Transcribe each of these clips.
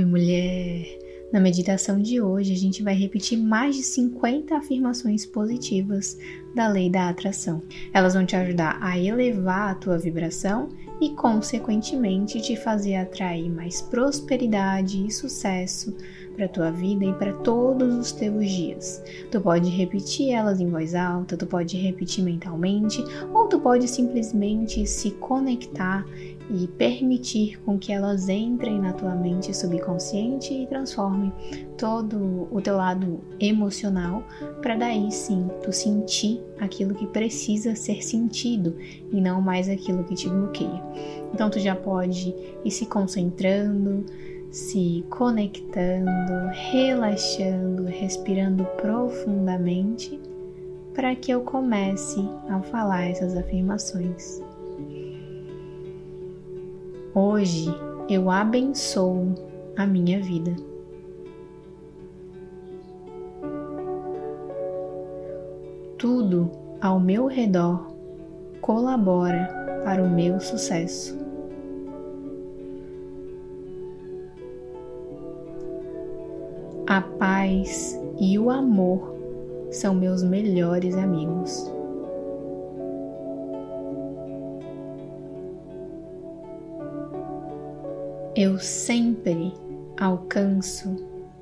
Oi, mulher! Na meditação de hoje, a gente vai repetir mais de 50 afirmações positivas da lei da atração. Elas vão te ajudar a elevar a tua vibração e, consequentemente, te fazer atrair mais prosperidade e sucesso para a tua vida e para todos os teus dias. Tu pode repetir elas em voz alta, tu pode repetir mentalmente, ou tu pode simplesmente se conectar e permitir com que elas entrem na tua mente subconsciente e transformem todo o teu lado emocional para daí sim tu sentir aquilo que precisa ser sentido e não mais aquilo que te bloqueia. Então tu já pode ir se concentrando, se conectando, relaxando, respirando profundamente para que eu comece a falar essas afirmações. Hoje eu abençoo a minha vida. Tudo ao meu redor colabora para o meu sucesso. A paz e o amor são meus melhores amigos. Eu sempre alcanço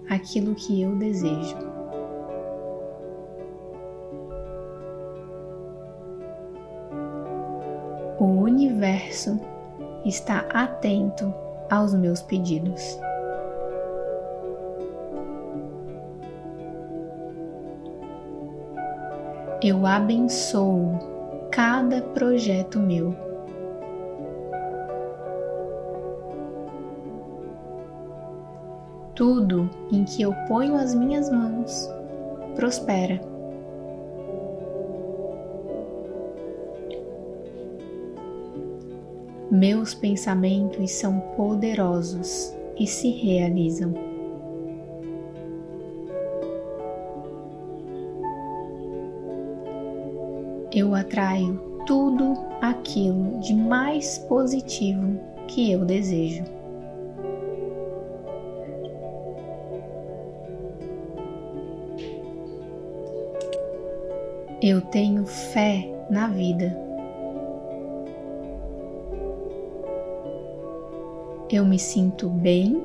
aquilo que eu desejo. O universo está atento aos meus pedidos. Eu abençoo cada projeto meu. Tudo em que eu ponho as minhas mãos prospera. Meus pensamentos são poderosos e se realizam. Eu atraio tudo aquilo de mais positivo que eu desejo. Eu tenho fé na vida. Eu me sinto bem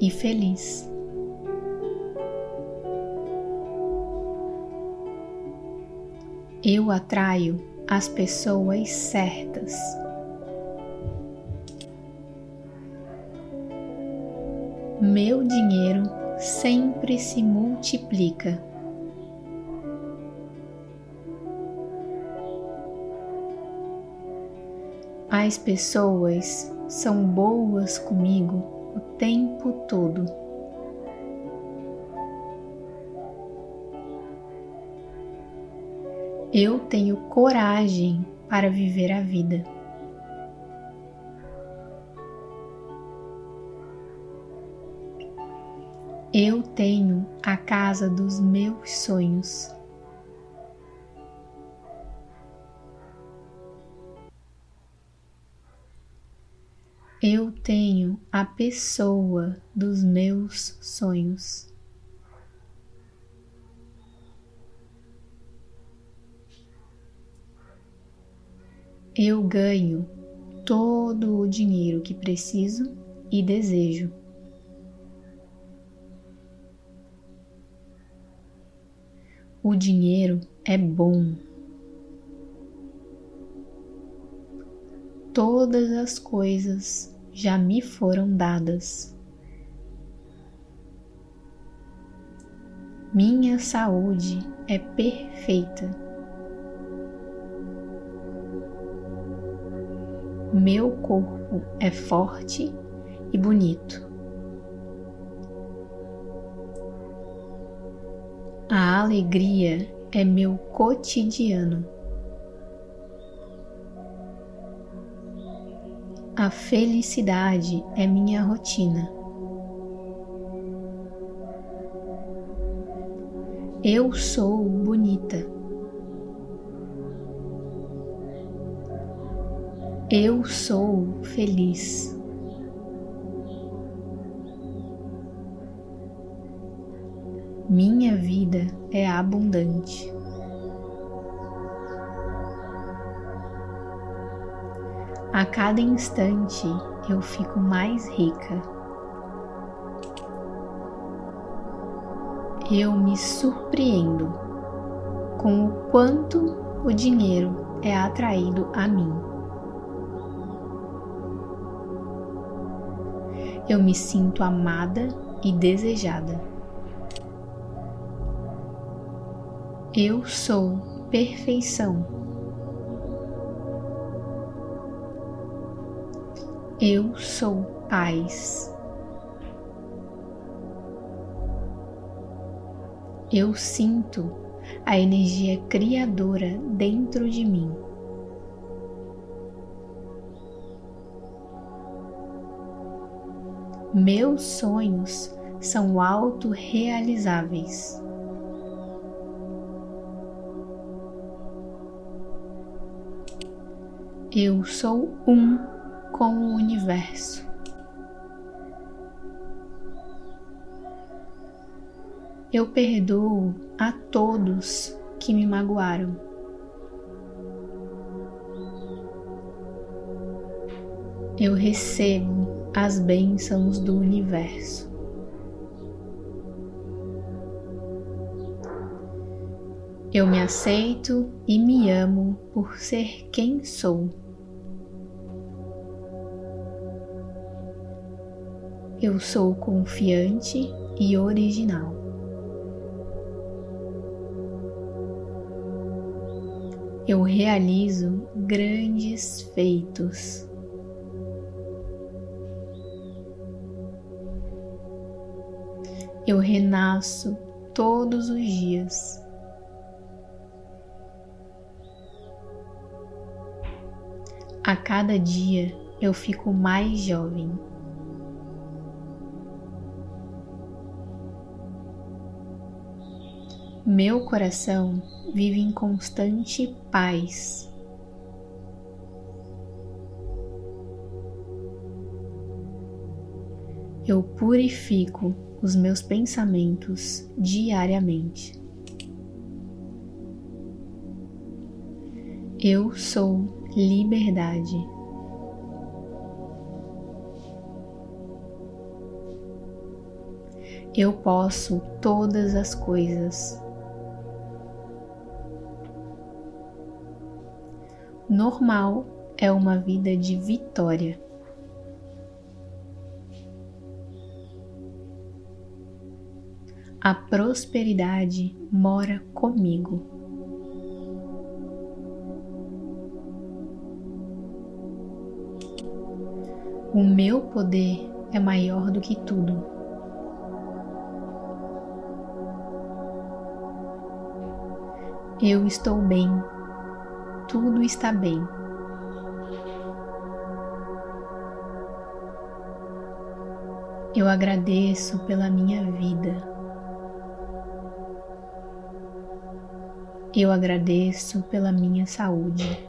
e feliz. Eu atraio as pessoas certas. Meu dinheiro sempre se multiplica. As pessoas são boas comigo o tempo todo. Eu tenho coragem para viver a vida. Eu tenho a casa dos meus sonhos. Tenho a pessoa dos meus sonhos. Eu ganho todo o dinheiro que preciso e desejo. O dinheiro é bom. Todas as coisas já me foram dadas. Minha saúde é perfeita. Meu corpo é forte e bonito. A alegria é meu cotidiano. A felicidade é minha rotina. Eu sou bonita. Eu sou feliz. Minha vida é abundante. A cada instante eu fico mais rica. Eu me surpreendo com o quanto o dinheiro é atraído a mim. Eu me sinto amada e desejada. Eu sou perfeição. Eu sou paz. Eu sinto a energia criadora dentro de mim. Meus sonhos são autorrealizáveis. Eu sou um com o universo. Eu perdoo a todos que me magoaram. Eu recebo as bênçãos do universo. Eu me aceito e me amo por ser quem sou. Eu sou confiante e original. Eu realizo grandes feitos. Eu renasço todos os dias. A cada dia eu fico mais jovem. Meu coração vive em constante paz. Eu purifico os meus pensamentos diariamente. Eu sou liberdade. Eu posso todas as coisas. Normal é uma vida de vitória. A prosperidade mora comigo. O meu poder é maior do que tudo. Eu estou bem tudo está bem. Eu agradeço pela minha vida. Eu agradeço pela minha saúde.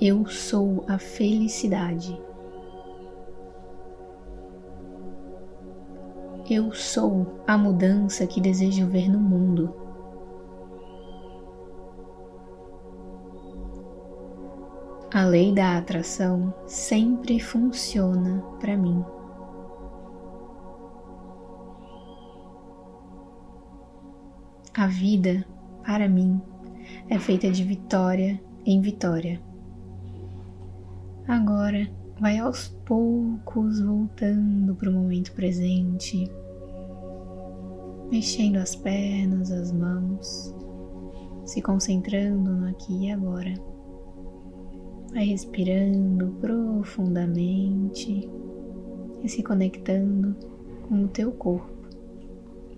Eu sou a felicidade. Eu sou a mudança que desejo ver no mundo. A lei da atração sempre funciona para mim. A vida, para mim, é feita de vitória em vitória. Agora, vai aos poucos voltando para o momento presente, mexendo as pernas, as mãos, se concentrando no aqui e agora. Vai respirando profundamente e se conectando com o teu corpo.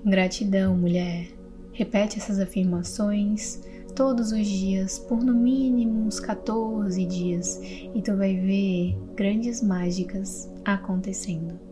Gratidão, mulher. Repete essas afirmações todos os dias por no mínimo uns 14 dias e tu vai ver grandes mágicas acontecendo.